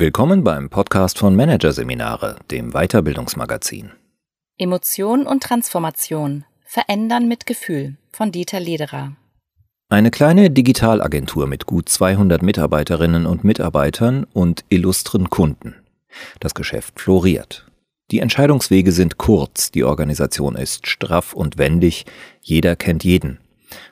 Willkommen beim Podcast von Managerseminare, dem Weiterbildungsmagazin. Emotion und Transformation. Verändern mit Gefühl von Dieter Lederer. Eine kleine Digitalagentur mit gut 200 Mitarbeiterinnen und Mitarbeitern und illustren Kunden. Das Geschäft floriert. Die Entscheidungswege sind kurz, die Organisation ist straff und wendig, jeder kennt jeden.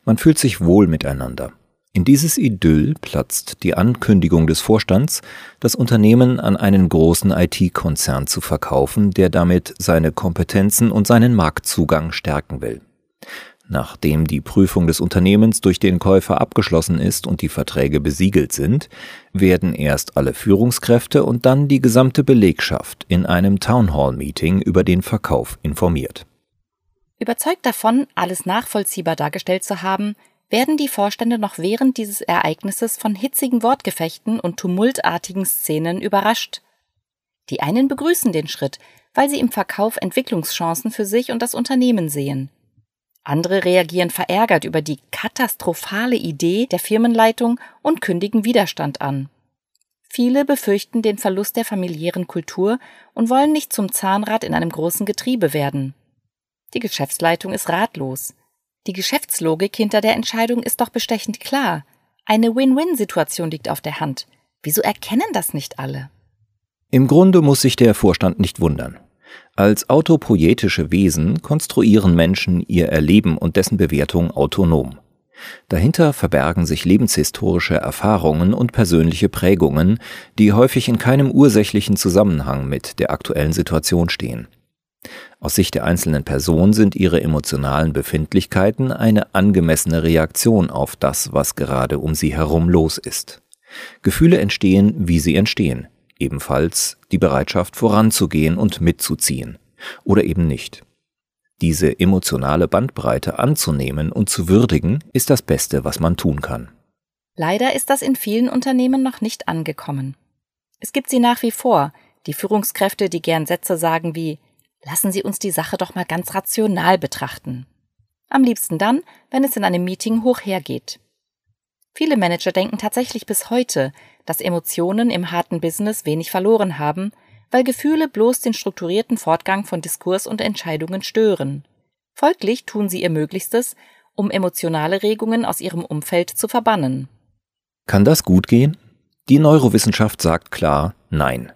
Man fühlt sich wohl miteinander. In dieses Idyll platzt die Ankündigung des Vorstands, das Unternehmen an einen großen IT-Konzern zu verkaufen, der damit seine Kompetenzen und seinen Marktzugang stärken will. Nachdem die Prüfung des Unternehmens durch den Käufer abgeschlossen ist und die Verträge besiegelt sind, werden erst alle Führungskräfte und dann die gesamte Belegschaft in einem Townhall-Meeting über den Verkauf informiert. Überzeugt davon, alles nachvollziehbar dargestellt zu haben, werden die Vorstände noch während dieses Ereignisses von hitzigen Wortgefechten und tumultartigen Szenen überrascht. Die einen begrüßen den Schritt, weil sie im Verkauf Entwicklungschancen für sich und das Unternehmen sehen. Andere reagieren verärgert über die katastrophale Idee der Firmenleitung und kündigen Widerstand an. Viele befürchten den Verlust der familiären Kultur und wollen nicht zum Zahnrad in einem großen Getriebe werden. Die Geschäftsleitung ist ratlos. Die Geschäftslogik hinter der Entscheidung ist doch bestechend klar. Eine Win-Win-Situation liegt auf der Hand. Wieso erkennen das nicht alle? Im Grunde muss sich der Vorstand nicht wundern. Als autopoietische Wesen konstruieren Menschen ihr Erleben und dessen Bewertung autonom. Dahinter verbergen sich lebenshistorische Erfahrungen und persönliche Prägungen, die häufig in keinem ursächlichen Zusammenhang mit der aktuellen Situation stehen. Aus Sicht der einzelnen Person sind ihre emotionalen Befindlichkeiten eine angemessene Reaktion auf das, was gerade um sie herum los ist. Gefühle entstehen, wie sie entstehen. Ebenfalls die Bereitschaft voranzugehen und mitzuziehen. Oder eben nicht. Diese emotionale Bandbreite anzunehmen und zu würdigen, ist das Beste, was man tun kann. Leider ist das in vielen Unternehmen noch nicht angekommen. Es gibt sie nach wie vor, die Führungskräfte, die gern Sätze sagen wie Lassen Sie uns die Sache doch mal ganz rational betrachten. Am liebsten dann, wenn es in einem Meeting hoch hergeht. Viele Manager denken tatsächlich bis heute, dass Emotionen im harten Business wenig verloren haben, weil Gefühle bloß den strukturierten Fortgang von Diskurs und Entscheidungen stören. Folglich tun sie ihr Möglichstes, um emotionale Regungen aus ihrem Umfeld zu verbannen. Kann das gut gehen? Die Neurowissenschaft sagt klar Nein.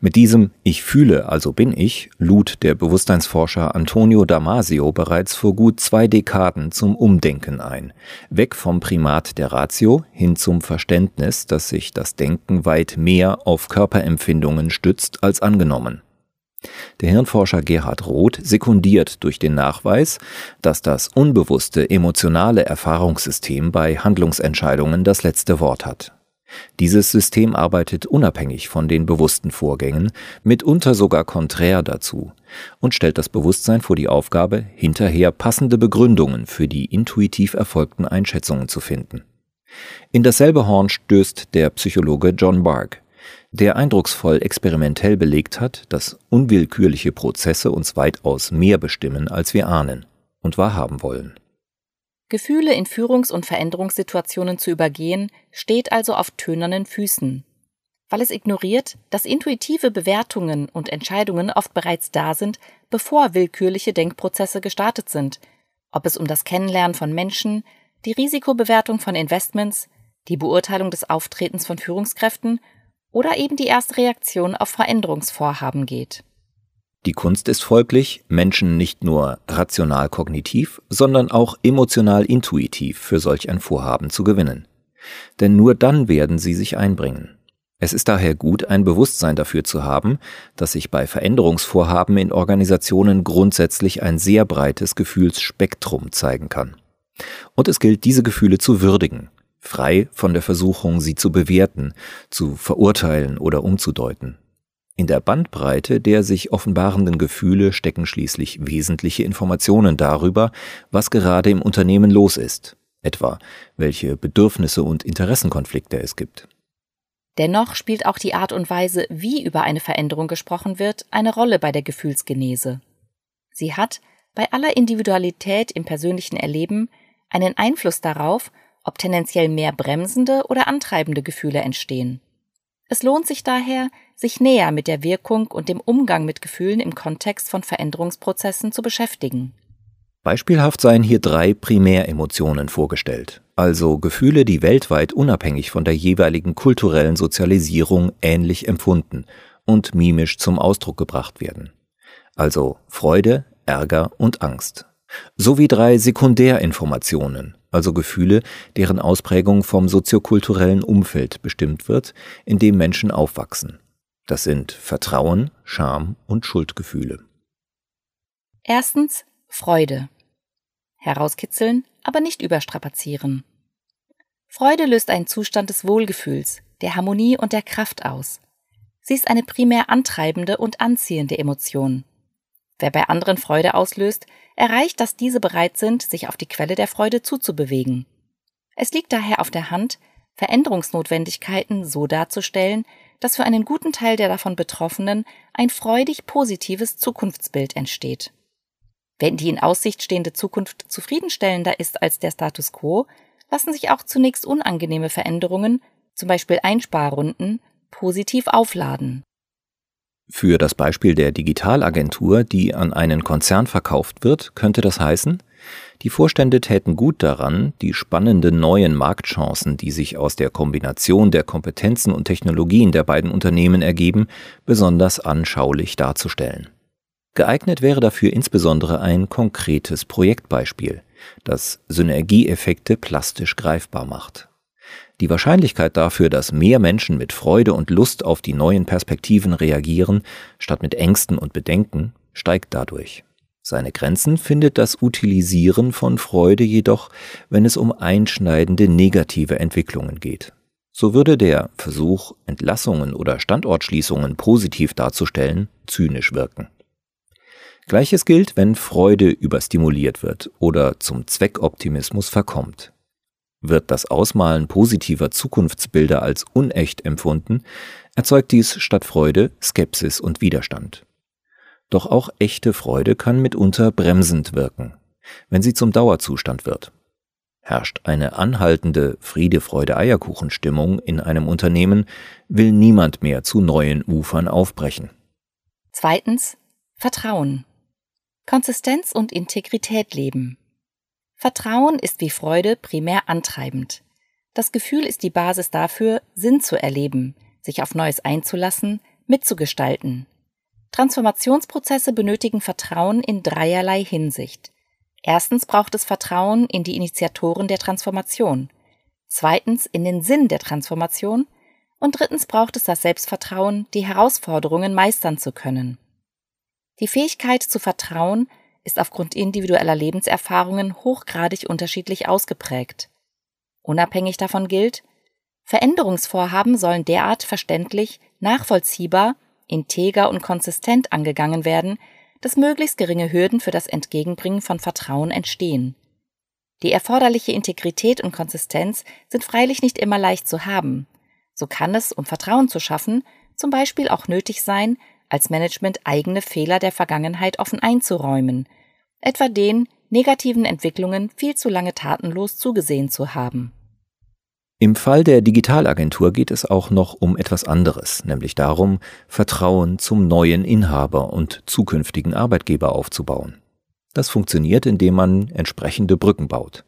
Mit diesem Ich fühle, also bin ich, lud der Bewusstseinsforscher Antonio Damasio bereits vor gut zwei Dekaden zum Umdenken ein. Weg vom Primat der Ratio hin zum Verständnis, dass sich das Denken weit mehr auf Körperempfindungen stützt als angenommen. Der Hirnforscher Gerhard Roth sekundiert durch den Nachweis, dass das unbewusste emotionale Erfahrungssystem bei Handlungsentscheidungen das letzte Wort hat. Dieses System arbeitet unabhängig von den bewussten Vorgängen, mitunter sogar konträr dazu, und stellt das Bewusstsein vor die Aufgabe, hinterher passende Begründungen für die intuitiv erfolgten Einschätzungen zu finden. In dasselbe Horn stößt der Psychologe John Bark, der eindrucksvoll experimentell belegt hat, dass unwillkürliche Prozesse uns weitaus mehr bestimmen, als wir ahnen und wahrhaben wollen. Gefühle in Führungs- und Veränderungssituationen zu übergehen, steht also auf tönernen Füßen. Weil es ignoriert, dass intuitive Bewertungen und Entscheidungen oft bereits da sind, bevor willkürliche Denkprozesse gestartet sind, ob es um das Kennenlernen von Menschen, die Risikobewertung von Investments, die Beurteilung des Auftretens von Führungskräften oder eben die erste Reaktion auf Veränderungsvorhaben geht. Die Kunst ist folglich, Menschen nicht nur rational kognitiv, sondern auch emotional intuitiv für solch ein Vorhaben zu gewinnen. Denn nur dann werden sie sich einbringen. Es ist daher gut, ein Bewusstsein dafür zu haben, dass sich bei Veränderungsvorhaben in Organisationen grundsätzlich ein sehr breites Gefühlsspektrum zeigen kann. Und es gilt, diese Gefühle zu würdigen, frei von der Versuchung, sie zu bewerten, zu verurteilen oder umzudeuten. In der Bandbreite der sich offenbarenden Gefühle stecken schließlich wesentliche Informationen darüber, was gerade im Unternehmen los ist, etwa welche Bedürfnisse und Interessenkonflikte es gibt. Dennoch spielt auch die Art und Weise, wie über eine Veränderung gesprochen wird, eine Rolle bei der Gefühlsgenese. Sie hat, bei aller Individualität im persönlichen Erleben, einen Einfluss darauf, ob tendenziell mehr bremsende oder antreibende Gefühle entstehen. Es lohnt sich daher, sich näher mit der Wirkung und dem Umgang mit Gefühlen im Kontext von Veränderungsprozessen zu beschäftigen. Beispielhaft seien hier drei Primäremotionen vorgestellt, also Gefühle, die weltweit unabhängig von der jeweiligen kulturellen Sozialisierung ähnlich empfunden und mimisch zum Ausdruck gebracht werden. Also Freude, Ärger und Angst. Sowie drei Sekundärinformationen, also Gefühle, deren Ausprägung vom soziokulturellen Umfeld bestimmt wird, in dem Menschen aufwachsen. Das sind Vertrauen, Scham und Schuldgefühle. Erstens Freude. Herauskitzeln, aber nicht überstrapazieren. Freude löst einen Zustand des Wohlgefühls, der Harmonie und der Kraft aus. Sie ist eine primär antreibende und anziehende Emotion. Wer bei anderen Freude auslöst, erreicht, dass diese bereit sind, sich auf die Quelle der Freude zuzubewegen. Es liegt daher auf der Hand, Veränderungsnotwendigkeiten so darzustellen, dass für einen guten Teil der davon Betroffenen ein freudig positives Zukunftsbild entsteht. Wenn die in Aussicht stehende Zukunft zufriedenstellender ist als der Status quo, lassen sich auch zunächst unangenehme Veränderungen, zum Beispiel Einsparrunden, positiv aufladen. Für das Beispiel der Digitalagentur, die an einen Konzern verkauft wird, könnte das heißen, die Vorstände täten gut daran, die spannenden neuen Marktchancen, die sich aus der Kombination der Kompetenzen und Technologien der beiden Unternehmen ergeben, besonders anschaulich darzustellen. Geeignet wäre dafür insbesondere ein konkretes Projektbeispiel, das Synergieeffekte plastisch greifbar macht. Die Wahrscheinlichkeit dafür, dass mehr Menschen mit Freude und Lust auf die neuen Perspektiven reagieren, statt mit Ängsten und Bedenken, steigt dadurch. Seine Grenzen findet das Utilisieren von Freude jedoch, wenn es um einschneidende negative Entwicklungen geht. So würde der Versuch, Entlassungen oder Standortschließungen positiv darzustellen, zynisch wirken. Gleiches gilt, wenn Freude überstimuliert wird oder zum Zweckoptimismus verkommt. Wird das Ausmalen positiver Zukunftsbilder als unecht empfunden, erzeugt dies statt Freude Skepsis und Widerstand. Doch auch echte Freude kann mitunter bremsend wirken, wenn sie zum Dauerzustand wird. Herrscht eine anhaltende Friede, Freude, Eierkuchenstimmung in einem Unternehmen, will niemand mehr zu neuen Ufern aufbrechen. Zweitens Vertrauen. Konsistenz und Integrität leben. Vertrauen ist wie Freude primär antreibend. Das Gefühl ist die Basis dafür, Sinn zu erleben, sich auf Neues einzulassen, mitzugestalten. Transformationsprozesse benötigen Vertrauen in dreierlei Hinsicht. Erstens braucht es Vertrauen in die Initiatoren der Transformation. Zweitens in den Sinn der Transformation. Und drittens braucht es das Selbstvertrauen, die Herausforderungen meistern zu können. Die Fähigkeit zu vertrauen ist aufgrund individueller Lebenserfahrungen hochgradig unterschiedlich ausgeprägt. Unabhängig davon gilt, Veränderungsvorhaben sollen derart verständlich, nachvollziehbar, integer und konsistent angegangen werden, dass möglichst geringe Hürden für das Entgegenbringen von Vertrauen entstehen. Die erforderliche Integrität und Konsistenz sind freilich nicht immer leicht zu haben. So kann es, um Vertrauen zu schaffen, zum Beispiel auch nötig sein, als Management eigene Fehler der Vergangenheit offen einzuräumen, etwa den negativen Entwicklungen viel zu lange tatenlos zugesehen zu haben. Im Fall der Digitalagentur geht es auch noch um etwas anderes, nämlich darum, Vertrauen zum neuen Inhaber und zukünftigen Arbeitgeber aufzubauen. Das funktioniert, indem man entsprechende Brücken baut.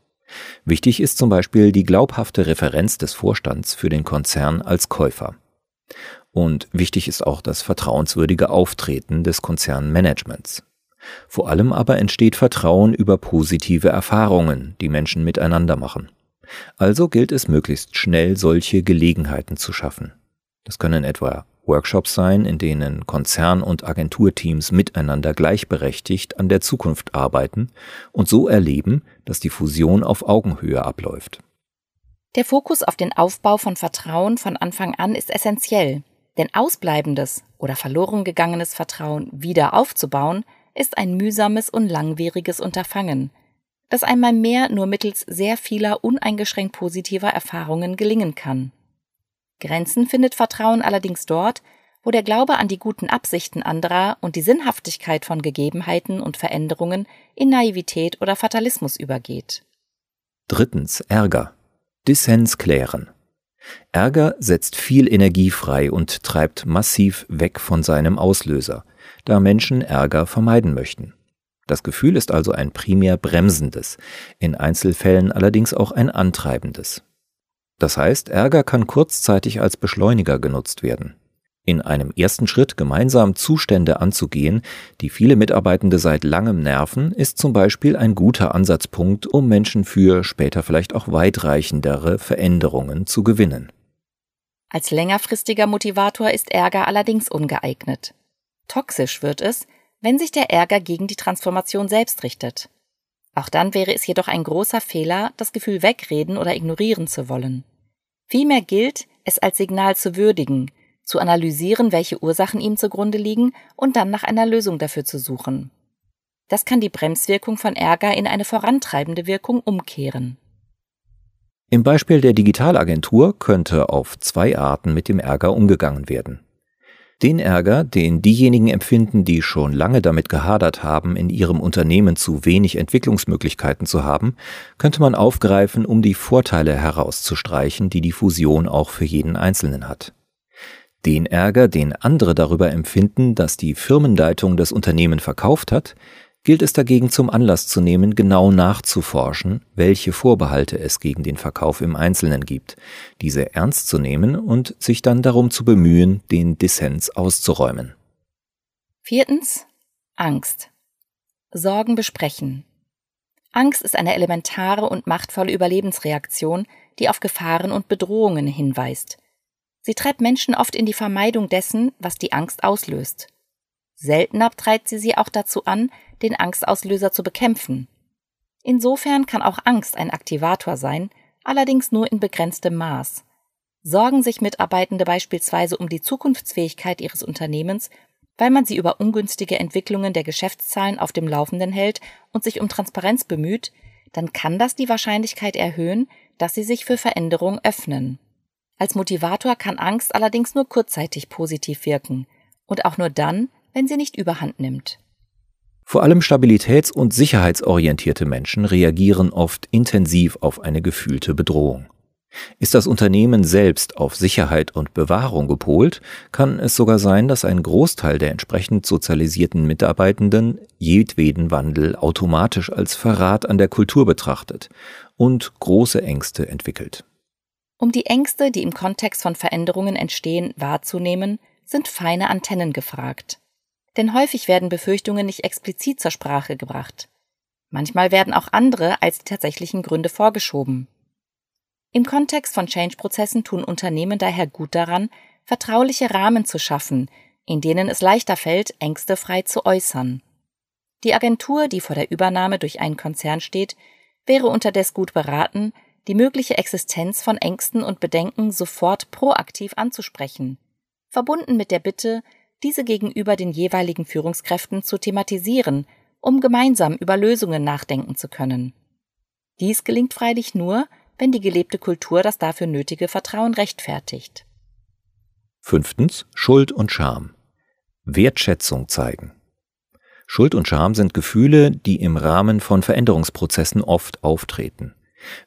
Wichtig ist zum Beispiel die glaubhafte Referenz des Vorstands für den Konzern als Käufer. Und wichtig ist auch das vertrauenswürdige Auftreten des Konzernmanagements. Vor allem aber entsteht Vertrauen über positive Erfahrungen, die Menschen miteinander machen. Also gilt es möglichst schnell solche Gelegenheiten zu schaffen. Das können etwa Workshops sein, in denen Konzern- und Agenturteams miteinander gleichberechtigt an der Zukunft arbeiten und so erleben, dass die Fusion auf Augenhöhe abläuft. Der Fokus auf den Aufbau von Vertrauen von Anfang an ist essentiell, denn ausbleibendes oder verloren gegangenes Vertrauen wieder aufzubauen, ist ein mühsames und langwieriges Unterfangen, das einmal mehr nur mittels sehr vieler uneingeschränkt positiver Erfahrungen gelingen kann. Grenzen findet Vertrauen allerdings dort, wo der Glaube an die guten Absichten anderer und die Sinnhaftigkeit von Gegebenheiten und Veränderungen in Naivität oder Fatalismus übergeht. Drittens Ärger. Dissens klären. Ärger setzt viel Energie frei und treibt massiv weg von seinem Auslöser, da Menschen Ärger vermeiden möchten. Das Gefühl ist also ein primär bremsendes, in Einzelfällen allerdings auch ein antreibendes. Das heißt, Ärger kann kurzzeitig als Beschleuniger genutzt werden. In einem ersten Schritt gemeinsam Zustände anzugehen, die viele Mitarbeitende seit langem nerven, ist zum Beispiel ein guter Ansatzpunkt, um Menschen für später vielleicht auch weitreichendere Veränderungen zu gewinnen. Als längerfristiger Motivator ist Ärger allerdings ungeeignet. Toxisch wird es, wenn sich der Ärger gegen die Transformation selbst richtet. Auch dann wäre es jedoch ein großer Fehler, das Gefühl wegreden oder ignorieren zu wollen. Vielmehr gilt, es als Signal zu würdigen, zu analysieren, welche Ursachen ihm zugrunde liegen und dann nach einer Lösung dafür zu suchen. Das kann die Bremswirkung von Ärger in eine vorantreibende Wirkung umkehren. Im Beispiel der Digitalagentur könnte auf zwei Arten mit dem Ärger umgegangen werden. Den Ärger, den diejenigen empfinden, die schon lange damit gehadert haben, in ihrem Unternehmen zu wenig Entwicklungsmöglichkeiten zu haben, könnte man aufgreifen, um die Vorteile herauszustreichen, die die Fusion auch für jeden Einzelnen hat. Den Ärger, den andere darüber empfinden, dass die Firmenleitung das Unternehmen verkauft hat, gilt es dagegen zum Anlass zu nehmen, genau nachzuforschen, welche Vorbehalte es gegen den Verkauf im Einzelnen gibt, diese ernst zu nehmen und sich dann darum zu bemühen, den Dissens auszuräumen. Viertens. Angst. Sorgen besprechen. Angst ist eine elementare und machtvolle Überlebensreaktion, die auf Gefahren und Bedrohungen hinweist. Sie treibt Menschen oft in die Vermeidung dessen, was die Angst auslöst. Seltener treibt sie sie auch dazu an, den Angstauslöser zu bekämpfen. Insofern kann auch Angst ein Aktivator sein, allerdings nur in begrenztem Maß. Sorgen sich Mitarbeitende beispielsweise um die Zukunftsfähigkeit ihres Unternehmens, weil man sie über ungünstige Entwicklungen der Geschäftszahlen auf dem Laufenden hält und sich um Transparenz bemüht, dann kann das die Wahrscheinlichkeit erhöhen, dass sie sich für Veränderung öffnen. Als Motivator kann Angst allerdings nur kurzzeitig positiv wirken und auch nur dann, wenn sie nicht überhand nimmt. Vor allem stabilitäts- und sicherheitsorientierte Menschen reagieren oft intensiv auf eine gefühlte Bedrohung. Ist das Unternehmen selbst auf Sicherheit und Bewahrung gepolt, kann es sogar sein, dass ein Großteil der entsprechend sozialisierten Mitarbeitenden jedweden Wandel automatisch als Verrat an der Kultur betrachtet und große Ängste entwickelt. Um die Ängste, die im Kontext von Veränderungen entstehen, wahrzunehmen, sind feine Antennen gefragt. Denn häufig werden Befürchtungen nicht explizit zur Sprache gebracht. Manchmal werden auch andere als die tatsächlichen Gründe vorgeschoben. Im Kontext von Change-Prozessen tun Unternehmen daher gut daran, vertrauliche Rahmen zu schaffen, in denen es leichter fällt, Ängste frei zu äußern. Die Agentur, die vor der Übernahme durch einen Konzern steht, wäre unterdes gut beraten, die mögliche Existenz von Ängsten und Bedenken sofort proaktiv anzusprechen, verbunden mit der Bitte, diese gegenüber den jeweiligen Führungskräften zu thematisieren, um gemeinsam über Lösungen nachdenken zu können. Dies gelingt freilich nur, wenn die gelebte Kultur das dafür nötige Vertrauen rechtfertigt. Fünftens Schuld und Scham. Wertschätzung zeigen. Schuld und Scham sind Gefühle, die im Rahmen von Veränderungsprozessen oft auftreten.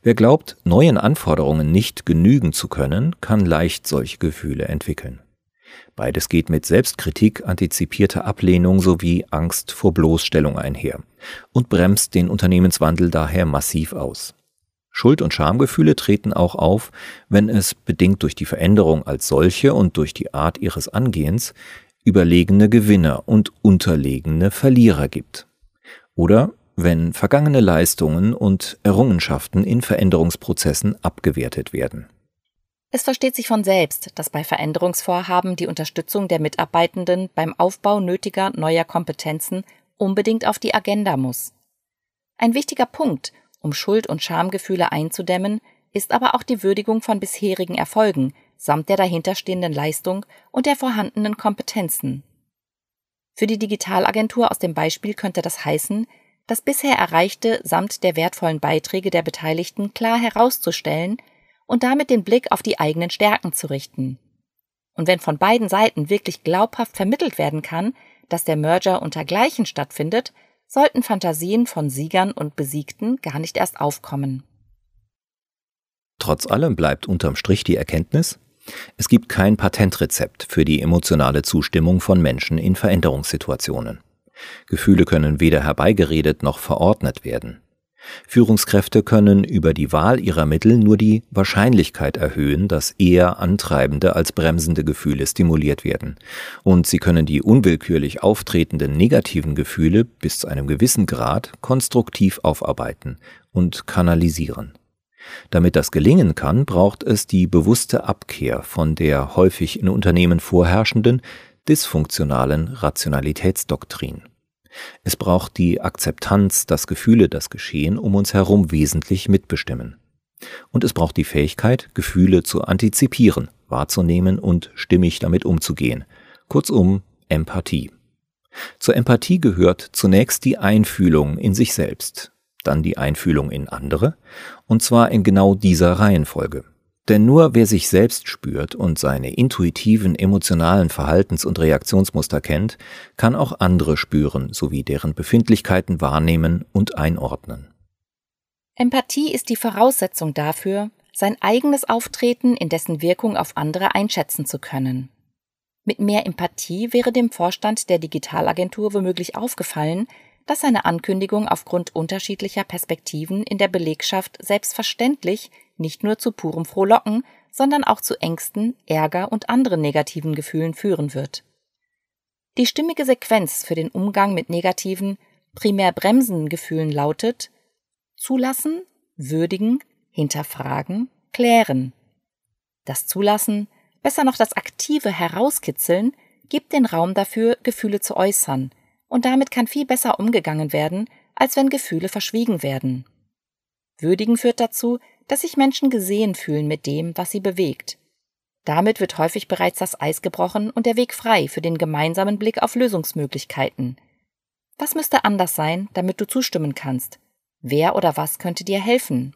Wer glaubt, neuen Anforderungen nicht genügen zu können, kann leicht solche Gefühle entwickeln. Beides geht mit Selbstkritik, antizipierter Ablehnung sowie Angst vor Bloßstellung einher und bremst den Unternehmenswandel daher massiv aus. Schuld- und Schamgefühle treten auch auf, wenn es, bedingt durch die Veränderung als solche und durch die Art ihres Angehens, überlegene Gewinner und unterlegene Verlierer gibt. Oder wenn vergangene Leistungen und Errungenschaften in Veränderungsprozessen abgewertet werden. Es versteht sich von selbst, dass bei Veränderungsvorhaben die Unterstützung der Mitarbeitenden beim Aufbau nötiger neuer Kompetenzen unbedingt auf die Agenda muss. Ein wichtiger Punkt, um Schuld- und Schamgefühle einzudämmen, ist aber auch die Würdigung von bisherigen Erfolgen samt der dahinterstehenden Leistung und der vorhandenen Kompetenzen. Für die Digitalagentur aus dem Beispiel könnte das heißen, das bisher Erreichte samt der wertvollen Beiträge der Beteiligten klar herauszustellen und damit den Blick auf die eigenen Stärken zu richten. Und wenn von beiden Seiten wirklich glaubhaft vermittelt werden kann, dass der Merger unter Gleichen stattfindet, sollten Fantasien von Siegern und Besiegten gar nicht erst aufkommen. Trotz allem bleibt unterm Strich die Erkenntnis, es gibt kein Patentrezept für die emotionale Zustimmung von Menschen in Veränderungssituationen. Gefühle können weder herbeigeredet noch verordnet werden. Führungskräfte können über die Wahl ihrer Mittel nur die Wahrscheinlichkeit erhöhen, dass eher antreibende als bremsende Gefühle stimuliert werden, und sie können die unwillkürlich auftretenden negativen Gefühle bis zu einem gewissen Grad konstruktiv aufarbeiten und kanalisieren. Damit das gelingen kann, braucht es die bewusste Abkehr von der häufig in Unternehmen vorherrschenden dysfunktionalen Rationalitätsdoktrin. Es braucht die Akzeptanz, dass Gefühle das Geschehen um uns herum wesentlich mitbestimmen. Und es braucht die Fähigkeit, Gefühle zu antizipieren, wahrzunehmen und stimmig damit umzugehen. Kurzum, Empathie. Zur Empathie gehört zunächst die Einfühlung in sich selbst, dann die Einfühlung in andere, und zwar in genau dieser Reihenfolge. Denn nur wer sich selbst spürt und seine intuitiven emotionalen Verhaltens- und Reaktionsmuster kennt, kann auch andere spüren sowie deren Befindlichkeiten wahrnehmen und einordnen. Empathie ist die Voraussetzung dafür, sein eigenes Auftreten in dessen Wirkung auf andere einschätzen zu können. Mit mehr Empathie wäre dem Vorstand der Digitalagentur womöglich aufgefallen, dass seine Ankündigung aufgrund unterschiedlicher Perspektiven in der Belegschaft selbstverständlich nicht nur zu purem Frohlocken, sondern auch zu Ängsten, Ärger und anderen negativen Gefühlen führen wird. Die stimmige Sequenz für den Umgang mit negativen, primär bremsenden Gefühlen lautet Zulassen, würdigen, hinterfragen, klären. Das Zulassen, besser noch das aktive Herauskitzeln, gibt den Raum dafür, Gefühle zu äußern, und damit kann viel besser umgegangen werden, als wenn Gefühle verschwiegen werden. Würdigen führt dazu, dass sich Menschen gesehen fühlen mit dem, was sie bewegt. Damit wird häufig bereits das Eis gebrochen und der Weg frei für den gemeinsamen Blick auf Lösungsmöglichkeiten. Was müsste anders sein, damit du zustimmen kannst? Wer oder was könnte dir helfen?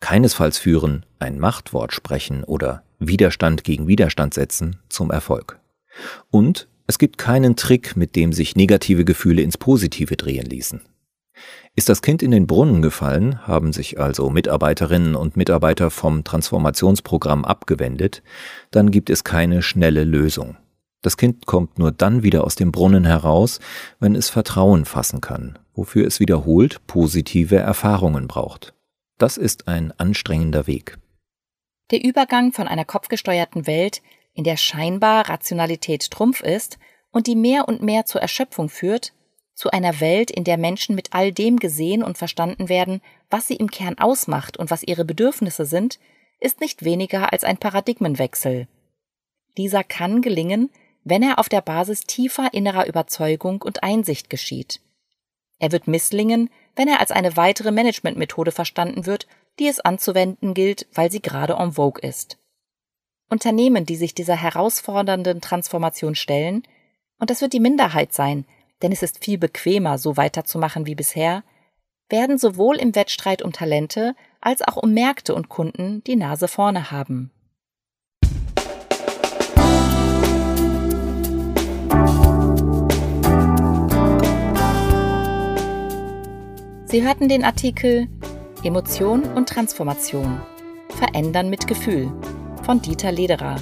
Keinesfalls führen ein Machtwort sprechen oder Widerstand gegen Widerstand setzen zum Erfolg. Und es gibt keinen Trick, mit dem sich negative Gefühle ins Positive drehen ließen. Ist das Kind in den Brunnen gefallen, haben sich also Mitarbeiterinnen und Mitarbeiter vom Transformationsprogramm abgewendet, dann gibt es keine schnelle Lösung. Das Kind kommt nur dann wieder aus dem Brunnen heraus, wenn es Vertrauen fassen kann, wofür es wiederholt positive Erfahrungen braucht. Das ist ein anstrengender Weg. Der Übergang von einer kopfgesteuerten Welt, in der scheinbar Rationalität Trumpf ist und die mehr und mehr zur Erschöpfung führt, zu einer Welt, in der Menschen mit all dem gesehen und verstanden werden, was sie im Kern ausmacht und was ihre Bedürfnisse sind, ist nicht weniger als ein Paradigmenwechsel. Dieser kann gelingen, wenn er auf der Basis tiefer innerer Überzeugung und Einsicht geschieht. Er wird misslingen, wenn er als eine weitere Managementmethode verstanden wird, die es anzuwenden gilt, weil sie gerade en vogue ist. Unternehmen, die sich dieser herausfordernden Transformation stellen, und das wird die Minderheit sein, denn es ist viel bequemer, so weiterzumachen wie bisher, werden sowohl im Wettstreit um Talente als auch um Märkte und Kunden die Nase vorne haben. Sie hörten den Artikel Emotion und Transformation. Verändern mit Gefühl von Dieter Lederer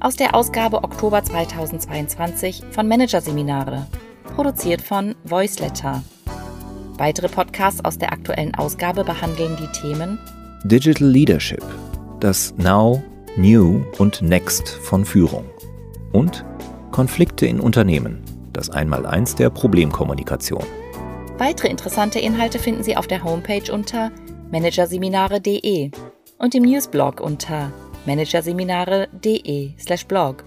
aus der Ausgabe Oktober 2022 von Managerseminare produziert von Voiceletter. Weitere Podcasts aus der aktuellen Ausgabe behandeln die Themen Digital Leadership, das Now, New und Next von Führung und Konflikte in Unternehmen, das Einmaleins der Problemkommunikation. Weitere interessante Inhalte finden Sie auf der Homepage unter managerseminare.de und im Newsblog unter managerseminare.de/blog.